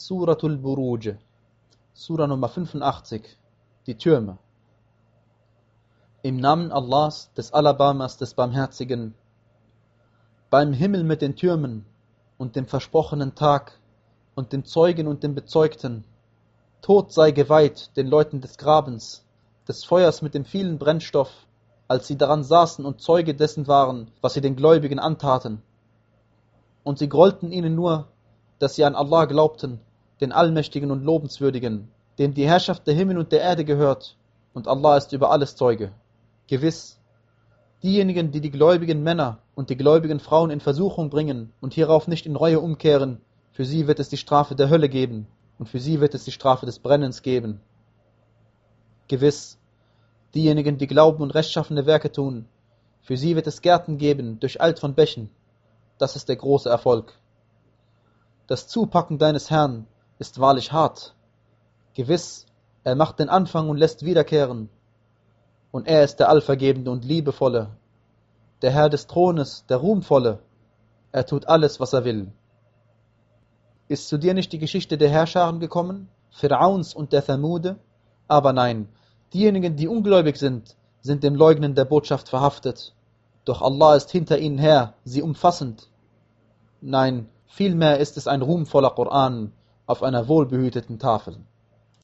Suratul Buruj, Sura Nummer 85, die Türme. Im Namen Allahs, des Alabamas, des Barmherzigen, beim Himmel mit den Türmen und dem versprochenen Tag und dem Zeugen und dem Bezeugten, Tod sei geweiht den Leuten des Grabens, des Feuers mit dem vielen Brennstoff, als sie daran saßen und Zeuge dessen waren, was sie den Gläubigen antaten. Und sie grollten ihnen nur, dass sie an Allah glaubten, den Allmächtigen und Lobenswürdigen, dem die Herrschaft der Himmel und der Erde gehört, und Allah ist über alles Zeuge. Gewiss, diejenigen, die die gläubigen Männer und die gläubigen Frauen in Versuchung bringen und hierauf nicht in Reue umkehren, für sie wird es die Strafe der Hölle geben, und für sie wird es die Strafe des Brennens geben. Gewiss, diejenigen, die glauben und rechtschaffene Werke tun, für sie wird es Gärten geben, durcheilt von Bächen. Das ist der große Erfolg. Das Zupacken deines Herrn ist wahrlich hart. Gewiss, er macht den Anfang und lässt wiederkehren. Und er ist der Allvergebende und Liebevolle, der Herr des Thrones, der Ruhmvolle. Er tut alles, was er will. Ist zu dir nicht die Geschichte der Herrscharen gekommen, Pharaons und der Thamude? Aber nein, diejenigen, die ungläubig sind, sind dem Leugnen der Botschaft verhaftet. Doch Allah ist hinter ihnen her, sie umfassend. Nein, vielmehr ist es ein ruhmvoller Koran auf einer wohlbehüteten Tafel.